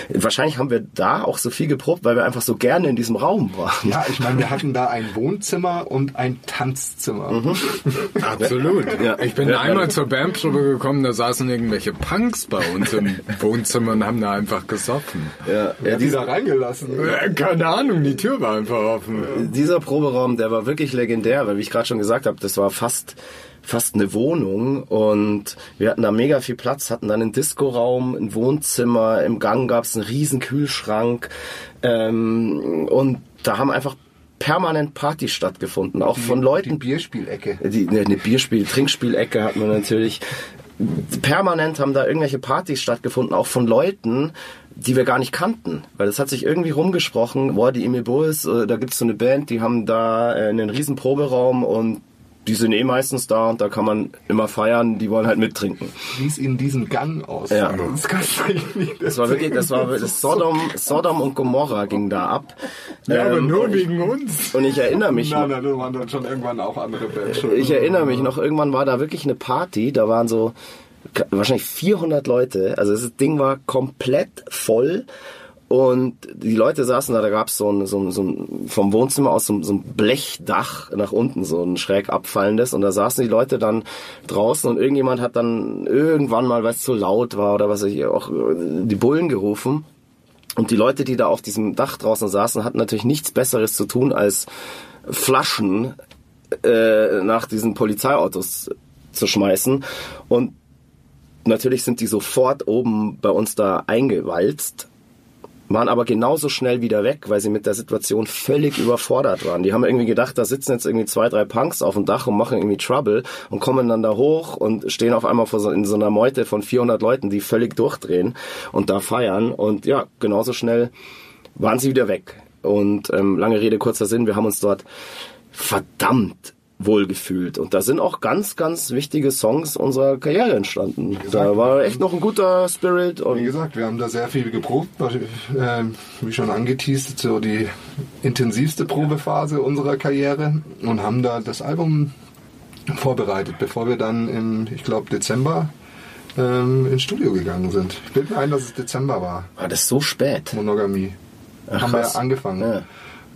wahrscheinlich haben wir da auch so viel geprobt, weil wir einfach so gerne in diesem Raum waren. Ja, ich meine, wir hatten da ein Wohnzimmer und ein Tanzzimmer. Mhm. Absolut. Ja. Ich bin Ja, einmal ja. zur Bandprobe gekommen, da saßen irgendwelche Punks bei uns im Wohnzimmer und haben da einfach gesoffen. Ja, Wer ja, hat die dieser, da reingelassen? Keine Ahnung, die Tür war einfach offen. dieser Proberaum, der war wirklich legendär, weil wie ich gerade schon gesagt habe, das war fast fast eine Wohnung und wir hatten da mega viel Platz, hatten dann einen Diskoraum, ein Wohnzimmer, im Gang gab es einen riesen Kühlschrank ähm, und da haben einfach permanent Partys stattgefunden, auch von Die Leuten, Bierspielecke. die, ne, eine Bierspiel, Trinkspielecke hat man natürlich. Permanent haben da irgendwelche Partys stattgefunden, auch von Leuten, die wir gar nicht kannten. Weil das hat sich irgendwie rumgesprochen, boah, die Emil Bulls, äh, da gibt's so eine Band, die haben da äh, einen riesen Proberaum und die sind eh meistens da und da kann man immer feiern, die wollen halt mittrinken. Wie es in diesem Gang aussah. Ja. Das kannst du nicht Das war wirklich, das war das Sodom, Sodom und Gomorra ging da ab. Ja, aber Ähm, nur und ich- wegen uns. Und ich erinnere mich Nein, nein, waren dann schon irgendwann auch andere Bands. Ich erinnere mich noch, irgendwann war da wirklich eine Party, da waren so wahrscheinlich 400 Leute, also das Ding war komplett voll und die Leute saßen da, da gab so ein, so ein, so ein, vom Wohnzimmer aus so ein, so ein Blechdach nach unten, so ein schräg abfallendes. Und da saßen die Leute dann draußen und irgendjemand hat dann irgendwann mal, weil es zu laut war oder was ich, auch äh, die Bullen gerufen. Und die Leute, die da auf diesem Dach draußen saßen, hatten natürlich nichts Besseres zu tun, als Flaschen äh, nach diesen Polizeiautos zu schmeißen. Und natürlich sind die sofort oben bei uns da eingewalzt, waren aber genauso schnell wieder weg, weil sie mit der Situation völlig überfordert waren. Die haben irgendwie gedacht, da sitzen jetzt irgendwie zwei, drei Punks auf dem Dach und machen irgendwie Trouble und kommen dann da hoch und stehen auf einmal so, in so einer Meute von 400 Leuten, die völlig durchdrehen und da feiern. Und ja, genauso schnell waren sie wieder weg. Und ähm, lange Rede, kurzer Sinn, wir haben uns dort verdammt wohlgefühlt. Und da sind auch ganz, ganz wichtige Songs unserer Karriere entstanden. Da war echt noch ein guter Spirit Wie und gesagt, wir haben da sehr viel geprobt, was, äh, wie schon angeteasert, so die intensivste Probephase unserer Karriere und haben da das Album vorbereitet, bevor wir dann im, ich glaube, Dezember ähm, ins Studio gegangen sind. Ich bilde mir ein, dass es Dezember war, war das so spät. Monogamie. haben krass. wir angefangen. Ja.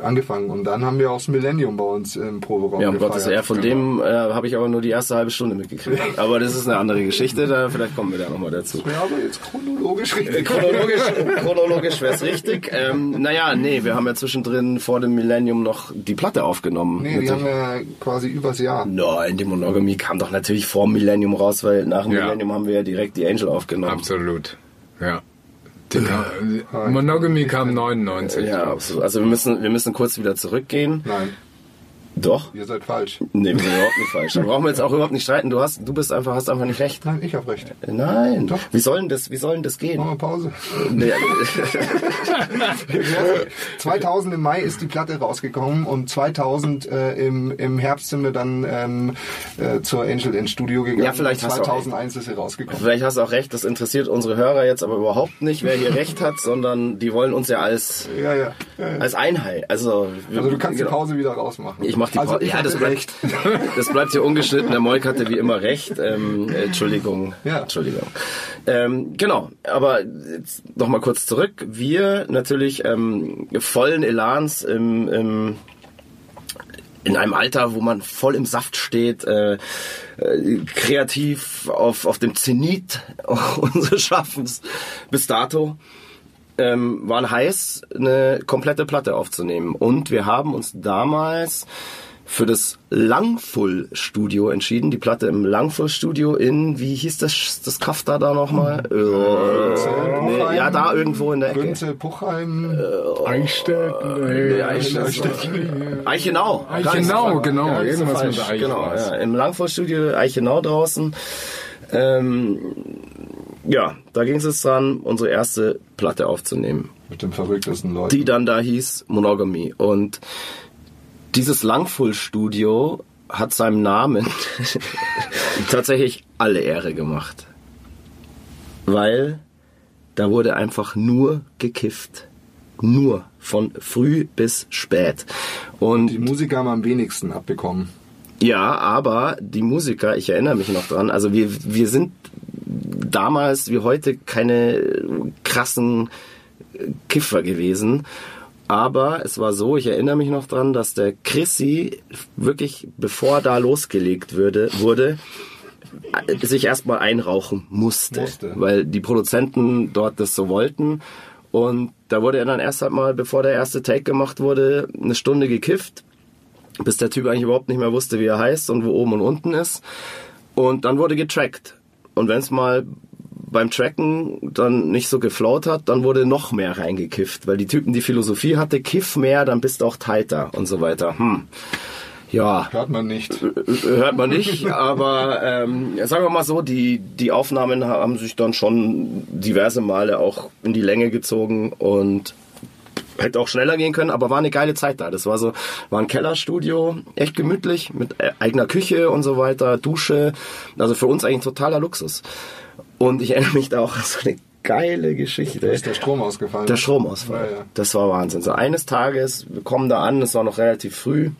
Angefangen und dann haben wir auch das Millennium bei uns im Proberaum Ja, um gefeiert. Gottes Willen, von dem äh, habe ich aber nur die erste halbe Stunde mitgekriegt. Aber das ist eine andere Geschichte, da vielleicht kommen wir da nochmal dazu. Ja, aber jetzt chronologisch richtig. Chronologisch, chronologisch wäre es richtig. Ähm, naja, nee, wir haben ja zwischendrin vor dem Millennium noch die Platte aufgenommen. Nee, die haben wir quasi übers Jahr. Nein, die Monogamie kam doch natürlich vor dem Millennium raus, weil nach dem Ja. Millennium haben wir ja direkt die Angel aufgenommen. Absolut. Ja. Kam, Monogamy kam 99. Ja, absolut. Also wir müssen, wir müssen kurz wieder zurückgehen. Nein, Doch? ihr seid falsch. Nee, wir sind überhaupt nicht falsch. Da brauchen wir jetzt auch überhaupt nicht streiten. Du hast, du bist einfach, hast einfach nicht recht. Nein, ich habe recht. Nein. Doch. Wie soll denn das, wie soll denn das gehen? Machen wir Pause. Nee, 2000 im Mai ist die Platte rausgekommen und 2000 äh, im, im Herbst sind wir dann ähm, äh, zur Angel ins Studio gegangen. Ja, vielleicht hast du auch 2001 ist sie rausgekommen. Vielleicht hast du auch recht, das interessiert unsere Hörer jetzt aber überhaupt nicht, wer hier recht hat, sondern die wollen uns ja als, Ja, ja. ja, als Einheit. Also, Also du kannst genau. die Pause wieder rausmachen. Ich mach die Pause. Also ich ja, das bleibt, das bleibt hier ungeschnitten. Der Moik hatte wie immer recht. Ähm, äh, Entschuldigung. Ja. Entschuldigung. Ähm, genau. Aber jetzt noch mal kurz zurück. Wir natürlich ähm, vollen Elans im, im in einem Alter, wo man voll im Saft steht, äh, äh, kreativ auf, auf dem Zenit unseres Schaffens bis dato, ähm, waren heiß, eine komplette Platte aufzunehmen. Und wir haben uns damals für das Langfull Studio entschieden. Die Platte im Langfull Studio in, wie hieß das, das Kaff da da nochmal? Äh, nee, ja, da irgendwo in der Ecke. Günzel, Puchheim. Eichstätt? Nee, Eichstätt. Eichenau. Eichenau, genau. Nicht so Irgendwas falsch. mit Eich Genau, ja, im Langfull Studio Eichenau draußen. Ähm, ja, da ging es jetzt dran, unsere erste Platte aufzunehmen Mit den verrücktesten Leuten. die dann da hieß Monogamy. Und dieses Langfull-Studio hat seinem Namen tatsächlich alle Ehre gemacht. Weil da wurde einfach nur gekifft. Nur. Von früh bis spät. Und die Musiker haben am wenigsten abbekommen. ja, aber die Musiker, ich erinnere mich noch dran, also wir, wir sind damals wie heute keine krassen Kiffer gewesen. Aber es war so, ich erinnere mich noch dran, dass der Chrissy wirklich, bevor da losgelegt würde, wurde, sich erstmal einrauchen musste, Musste. weil die Produzenten dort das so wollten. Und da wurde er dann erst halt mal, bevor der erste Take gemacht wurde, eine Stunde gekifft, bis der Typ eigentlich überhaupt nicht mehr wusste, wie er heißt und wo oben und unten ist. Und dann wurde getrackt. Und wenn es mal beim Tracken dann nicht so geflaut hat, dann wurde noch mehr reingekifft, weil die Typen die Philosophie hatte, kiff mehr, dann bist du auch tighter und so weiter. Hm. Ja, Hört man nicht. hört man nicht, aber ähm, sagen wir mal so, die, die Aufnahmen haben sich dann schon diverse Male auch in die Länge gezogen und hätte auch schneller gehen können, aber war eine geile Zeit da. Das war so, war ein Kellerstudio, echt gemütlich, mit äh, eigener Küche und so weiter, Dusche, also für uns eigentlich ein totaler Luxus. Und ich erinnere mich da auch an so eine geile Geschichte. Da ist der Strom ausgefallen. Der Stromausfall. Ja, ja. Das war Wahnsinn. So eines Tages, wir kommen da an, es war noch relativ früh,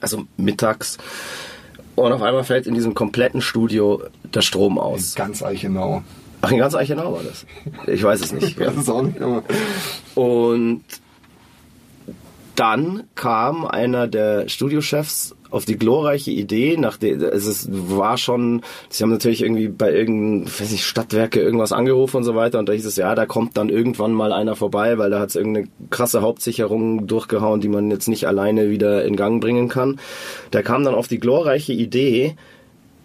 also mittags, und auf einmal fällt in diesem kompletten Studio der Strom aus. Ganz Eichenau. Ach, in ganz Eichenau war das. Ich weiß es nicht. Das ist auch nicht, aber Und dann kam einer der Studiochefs auf die glorreiche Idee, nachdem es ist, war schon, sie haben natürlich irgendwie bei irgendeinem, weiß nicht, Stadtwerke irgendwas angerufen und so weiter und da hieß es, ja, da kommt dann irgendwann mal einer vorbei, weil da hat es irgendeine krasse Hauptsicherung durchgehauen, die man jetzt nicht alleine wieder in Gang bringen kann. Der kam dann auf die glorreiche Idee,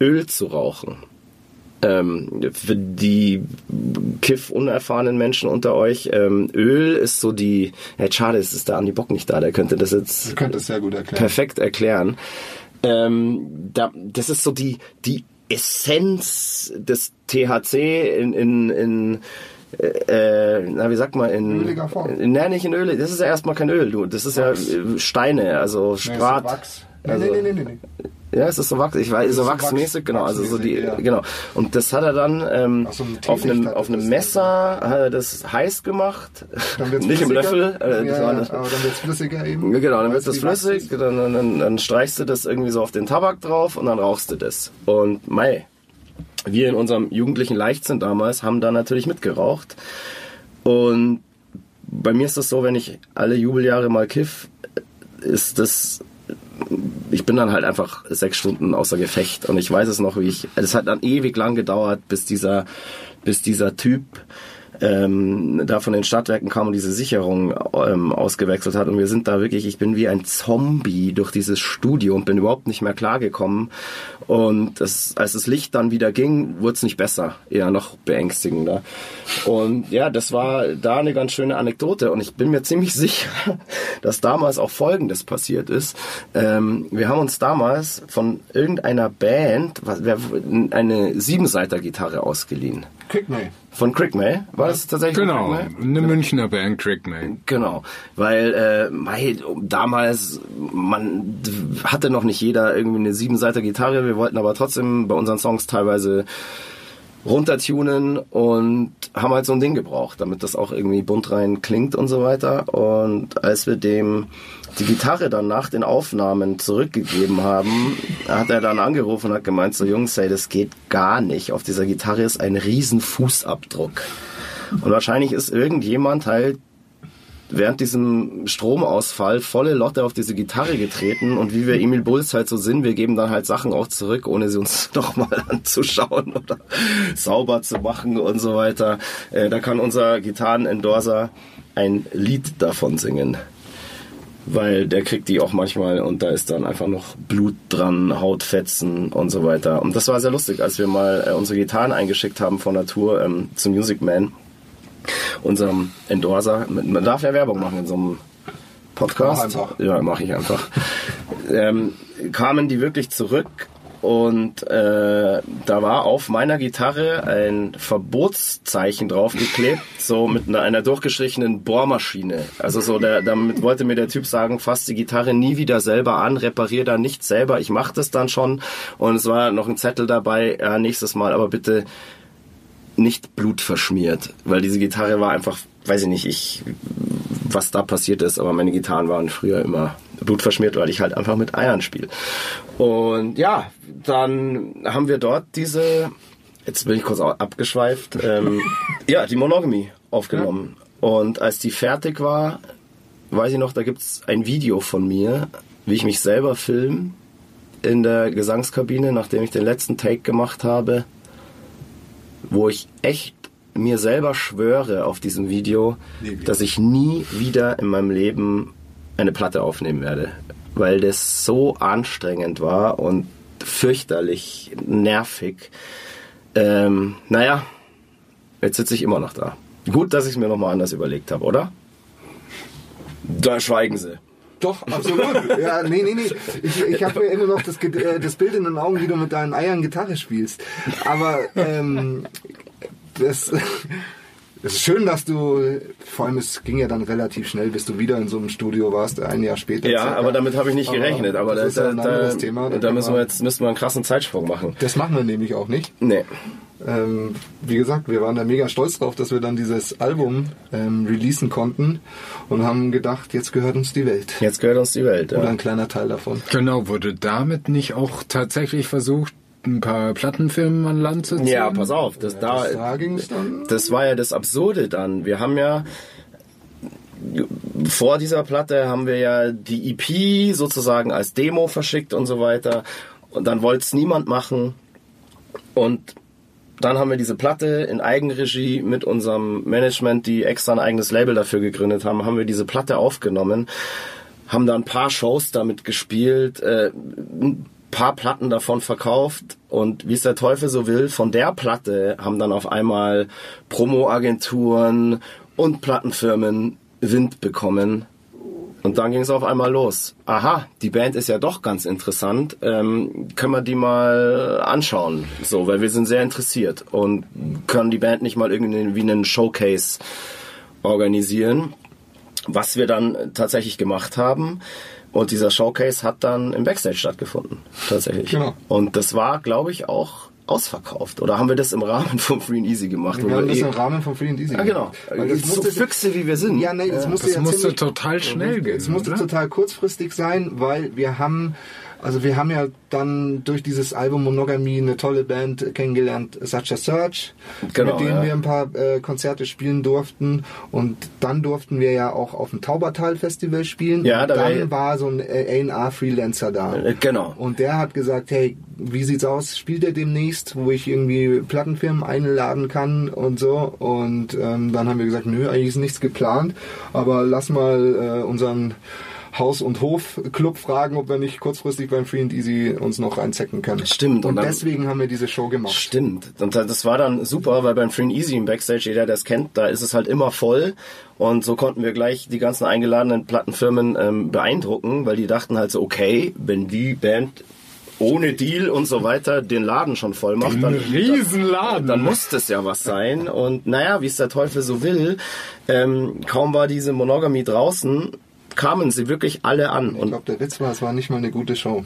Öl zu rauchen ähm, für die Kiff-unerfahrenen Menschen unter euch, ähm, Öl ist so die, ja, schade, es ist der Andi Bock nicht da, der könnte das jetzt ihr könnt es sehr gut erklären. perfekt erklären. Ähm, da, das ist so die, die Essenz des THC in, in, in äh, na, wie sagt man, in, Öliger Form. in, nein, nicht in Öl, das ist ja erstmal kein Öl, du, das ist Wachs. ja äh, Steine, also Nee, Sprat. Wachs. Nee, Also- nee, nee, nee, nee. Ja, es ist so Wachs, ich weiß, so so wachsmäßig, Wachs- genau, also so die, ja. genau. Und das hat er dann ähm, Auf so einem auf einem auf einem er Messer hat er das heiß gemacht, nicht im. Löffel. Äh, ja, das, aber dann wird es flüssiger eben. genau, dann wird das Wachs flüssig, dann, dann, dann, dann streichst du das irgendwie so auf den Tabak drauf und dann rauchst du das. Und mei, wir in unserem jugendlichen Leichtsinn damals haben da natürlich mitgeraucht. Und bei mir ist das so, wenn ich alle Jubeljahre mal kiff, ist das ich bin dann halt einfach sechs Stunden außer Gefecht und ich weiß es noch, wie ich. Es hat dann ewig lang gedauert, bis dieser, bis dieser Typ ähm, da von den Stadtwerken kam und diese Sicherung ähm, ausgewechselt hat und wir sind da wirklich, ich bin wie ein Zombie durch dieses Studio und bin überhaupt nicht mehr klargekommen und das, als das Licht dann wieder ging, wurde es nicht besser, eher noch beängstigender und ja, das war da eine ganz schöne Anekdote und ich bin mir ziemlich sicher, dass damals auch Folgendes passiert ist. Ähm, wir haben uns damals von irgendeiner Band eine Siebenseiter-Gitarre ausgeliehen. Quick May. Von Crickmay? War das tatsächlich Genau, Crickmay? eine Münchner Band, Trickman. Genau, weil äh, damals, man hatte noch nicht jeder irgendwie eine Siebenseiter Gitarre, wir wollten aber trotzdem bei unseren Songs teilweise runtertunen und haben halt so ein Ding gebraucht, damit das auch irgendwie bunt rein klingt und so weiter. Und als wir dem die Gitarre dann nach den Aufnahmen zurückgegeben haben, hat er dann angerufen und hat gemeint, so Jungs, ey, das geht gar nicht. Auf dieser Gitarre ist ein riesen Fußabdruck. Und wahrscheinlich ist irgendjemand halt während diesem Stromausfall volle Lotte auf diese Gitarre getreten und wie wir Emil Bulls halt so sind, wir geben dann halt Sachen auch zurück, ohne sie uns nochmal anzuschauen oder sauber zu machen und so weiter. Äh, da kann unser Gitarrenendorser ein Lied davon singen. Weil der kriegt die auch manchmal und da ist dann einfach noch Blut dran, Hautfetzen und so weiter. Und das war sehr lustig, als wir mal äh, unsere Gitarren eingeschickt haben von Natur ähm, zum Music Man, unserem Endorser. Man darf ja Werbung machen in so einem Podcast. Mach einfach. Ja, mache ich einfach. ähm, kamen die wirklich zurück und äh, da war auf meiner Gitarre ein Verbotszeichen draufgeklebt, so mit einer, einer durchgestrichenen Bohrmaschine. Also so, der, damit wollte mir der Typ sagen, fass die Gitarre nie wieder selber an, reparier da nicht selber, ich mach das dann schon. Und es war noch ein Zettel dabei, ja, nächstes Mal, aber bitte nicht blutverschmiert, weil diese Gitarre war einfach, weiß ich nicht, ich, was da passiert ist, aber meine Gitarren waren früher immer blutverschmiert, weil ich halt einfach mit Eiern spiele. Und ja, dann haben wir dort diese, jetzt bin ich kurz abgeschweift, ähm, ja, die Monogamy aufgenommen. Und als die fertig war, weiß ich noch, da gibt's ein Video von mir, wie ich mich selber film in der Gesangskabine, nachdem ich den letzten Take gemacht habe, wo ich echt mir selber schwöre auf diesem Video, dass ich nie wieder in meinem Leben eine Platte aufnehmen werde, weil das so anstrengend war und fürchterlich nervig. Ähm, naja, jetzt sitze ich immer noch da. Gut, dass ich es mir nochmal anders überlegt habe, oder? Da schweigen sie. Doch, absolut. Ja, nee, nee, nee. Ich, ich habe ja immer noch das, äh, das Bild in den Augen, wie du mit deinen Eiern Gitarre spielst. Aber ähm, das, es ist schön, dass du, vor allem es ging ja dann relativ schnell, bis du wieder in so einem Studio warst, ein Jahr später. Ja, circa. aber damit habe ich nicht Aber gerechnet. Aber das da, ist ja da, ein anderes da, Thema. da kann müssen man- wir jetzt müssen wir einen krassen Zeitsprung machen. Das machen wir nämlich auch nicht. Nee. Ähm, wie gesagt, wir waren da mega stolz drauf, dass wir dann dieses Album ähm, releasen konnten und haben gedacht, jetzt gehört uns die Welt. Jetzt gehört uns die Welt. Oder Ja. ein kleiner Teil davon. Genau, wurde damit nicht auch tatsächlich versucht, ein paar Plattenfirmen an Land zu ziehen? ja, pass auf. Das, da, Da ging es dann. das war ja das Absurde dann. Wir haben ja vor dieser Platte haben wir ja die EP sozusagen als Demo verschickt und so weiter. Und dann wollte es niemand machen. Und dann haben wir diese Platte in Eigenregie mit unserem Management, die extra ein eigenes Label dafür gegründet haben, haben wir diese Platte aufgenommen, haben da ein paar Shows damit gespielt, äh, ein paar Platten davon verkauft und wie es der Teufel so will, von der Platte haben dann auf einmal Promo-Agenturen und Plattenfirmen Wind bekommen. Und dann ging es auf einmal los. Aha, die Band ist ja doch ganz interessant. Ähm, können wir die mal anschauen? So, weil wir sind sehr interessiert und können die Band nicht mal irgendwie wie einen Showcase organisieren. Was wir dann tatsächlich gemacht haben. Und dieser Showcase hat dann im Backstage stattgefunden. Tatsächlich. Genau. Und das war, glaube ich, auch ausverkauft. Oder haben wir das im Rahmen von Free and Easy gemacht? Wir haben das eh- im Rahmen von Free and Easy Ja, genau. Weil das so musste, Füchse, wie wir sind. ja, nee, das musste Das ja musste ziemlich, total schnell gehen. Es musste oder? total kurzfristig sein, weil wir haben, also wir haben ja dann durch dieses Album Monogamy eine tolle Band kennengelernt, Such a Search, Genau, mit denen ja. wir ein paar äh, Konzerte spielen durften und dann durften wir ja auch auf dem Taubertal Festival spielen. Ja, und da dann war so ein äh, A&R Freelancer da. Äh, Genau. Und der hat gesagt, hey, wie sieht's aus? Spielt er demnächst, wo ich irgendwie Plattenfirmen einladen kann und so? Und ähm, dann haben wir gesagt, nö, eigentlich ist nichts geplant, aber lass mal äh, unseren Haus- und Hof-Club fragen, ob wir nicht kurzfristig beim Free and Easy uns noch reinzecken können. Stimmt, Und, und dann- deswegen haben wir diese Show gemacht. Stimmt. Und das war dann super, weil beim Free and Easy im Backstage, jeder, der es kennt, da ist es halt immer voll. Und so konnten wir gleich die ganzen eingeladenen Plattenfirmen ähm, beeindrucken, weil die dachten halt so, okay, wenn die Band ohne Deal und so weiter den Laden schon voll macht, dann, Riesenladen. dann muss das ja was sein. Und naja, wie es der Teufel so will, ähm, kaum war diese Monogamy draußen, kamen sie wirklich alle an. Ich Und glaube, der Witz war, es war nicht mal eine gute Show.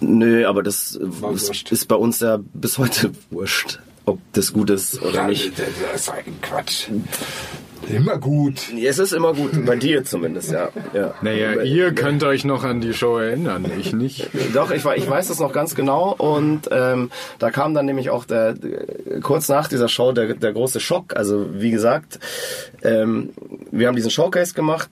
Nö, aber das ist, ist bei uns ja bis heute wurscht, ob das gut ist oder nicht. Das ist ein Quatsch. Immer gut. Es ist immer gut, bei dir zumindest, ja. ja. Naja, ihr könnt euch noch an die Show erinnern, ich nicht. Doch, ich, war- ich weiß das noch ganz genau und ähm, da kam dann nämlich auch der, kurz nach dieser Show der, der große Schock. Also wie gesagt, ähm, wir haben diesen Showcase gemacht.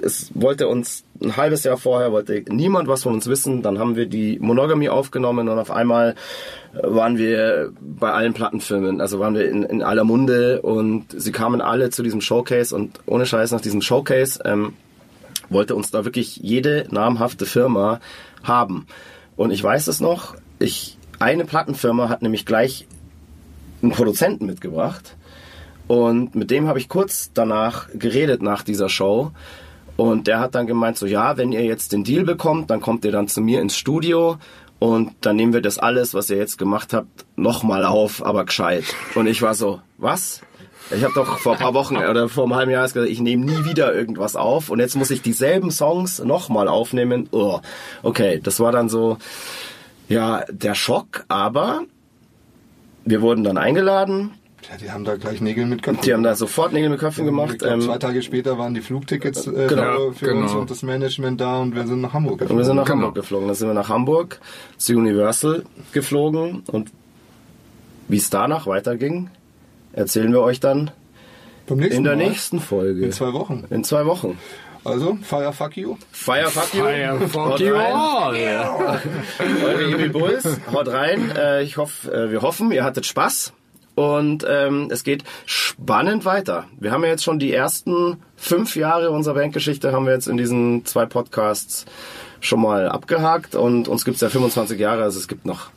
Es wollte uns ein halbes Jahr vorher wollte niemand was von uns wissen. Dann haben wir die Monogamy aufgenommen und auf einmal waren wir bei allen Plattenfirmen. Also waren wir in, in aller Munde und sie kamen alle zu diesem Showcase und ohne Scheiß nach diesem Showcase. Ähm, wollte uns da wirklich jede namhafte Firma haben. Und ich weiß es noch, ich, eine Plattenfirma hat nämlich gleich einen Produzenten mitgebracht. Und mit dem habe ich kurz danach geredet nach dieser Show. Und der hat dann gemeint, so ja, wenn ihr jetzt den Deal bekommt, dann kommt ihr dann zu mir ins Studio und dann nehmen wir das alles, was ihr jetzt gemacht habt, nochmal auf, aber gescheit. Und ich war so, was? Ich habe doch vor ein paar Wochen oder vor einem halben Jahr gesagt, ich nehme nie wieder irgendwas auf und jetzt muss ich dieselben Songs nochmal aufnehmen. Oh, okay, das war dann so, ja, der Schock, aber wir wurden dann eingeladen. Ja, die haben da gleich Nägel mit Köpfen Die haben da sofort Nägel mit Köpfen gemacht. Ich glaub, Ähm, zwei Tage später waren die Flugtickets äh, Genau, für, genau. uns und das Management da und wir sind nach Hamburg und wir sind nach Genau. Hamburg geflogen. Dann sind wir nach Hamburg zu Universal geflogen und wie es danach weiterging, erzählen wir euch dann in der Mal. nächsten Folge. In zwei Wochen. In zwei Wochen. Also, Fire Fuck You. Fire fuck you. Fire fuck Haut you rein. all. Eure Emil Bulls, haut rein. Äh, ich hoffe, äh, wir hoffen, ihr hattet Spaß. Und ähm, es geht spannend weiter. Wir haben ja jetzt schon die ersten fünf Jahre unserer Bandgeschichte haben wir jetzt in diesen zwei Podcasts schon mal abgehakt und uns gibt's ja 25 Jahre, also es gibt noch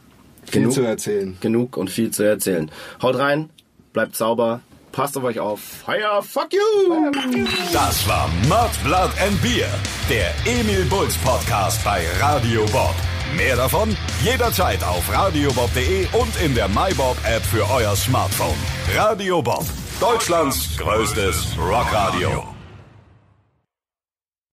Viel genug, zu erzählen. genug und viel zu erzählen. Haut rein, bleibt sauber, passt auf euch auf. Fire, fuck you! Das war Mud, Blood and Beer, der Emil Bulls Podcast bei Radio Bob. Mehr davon jederzeit auf radiobob.de und in der MyBob App für euer Smartphone. Radio Bob, Deutschlands größtes Rockradio.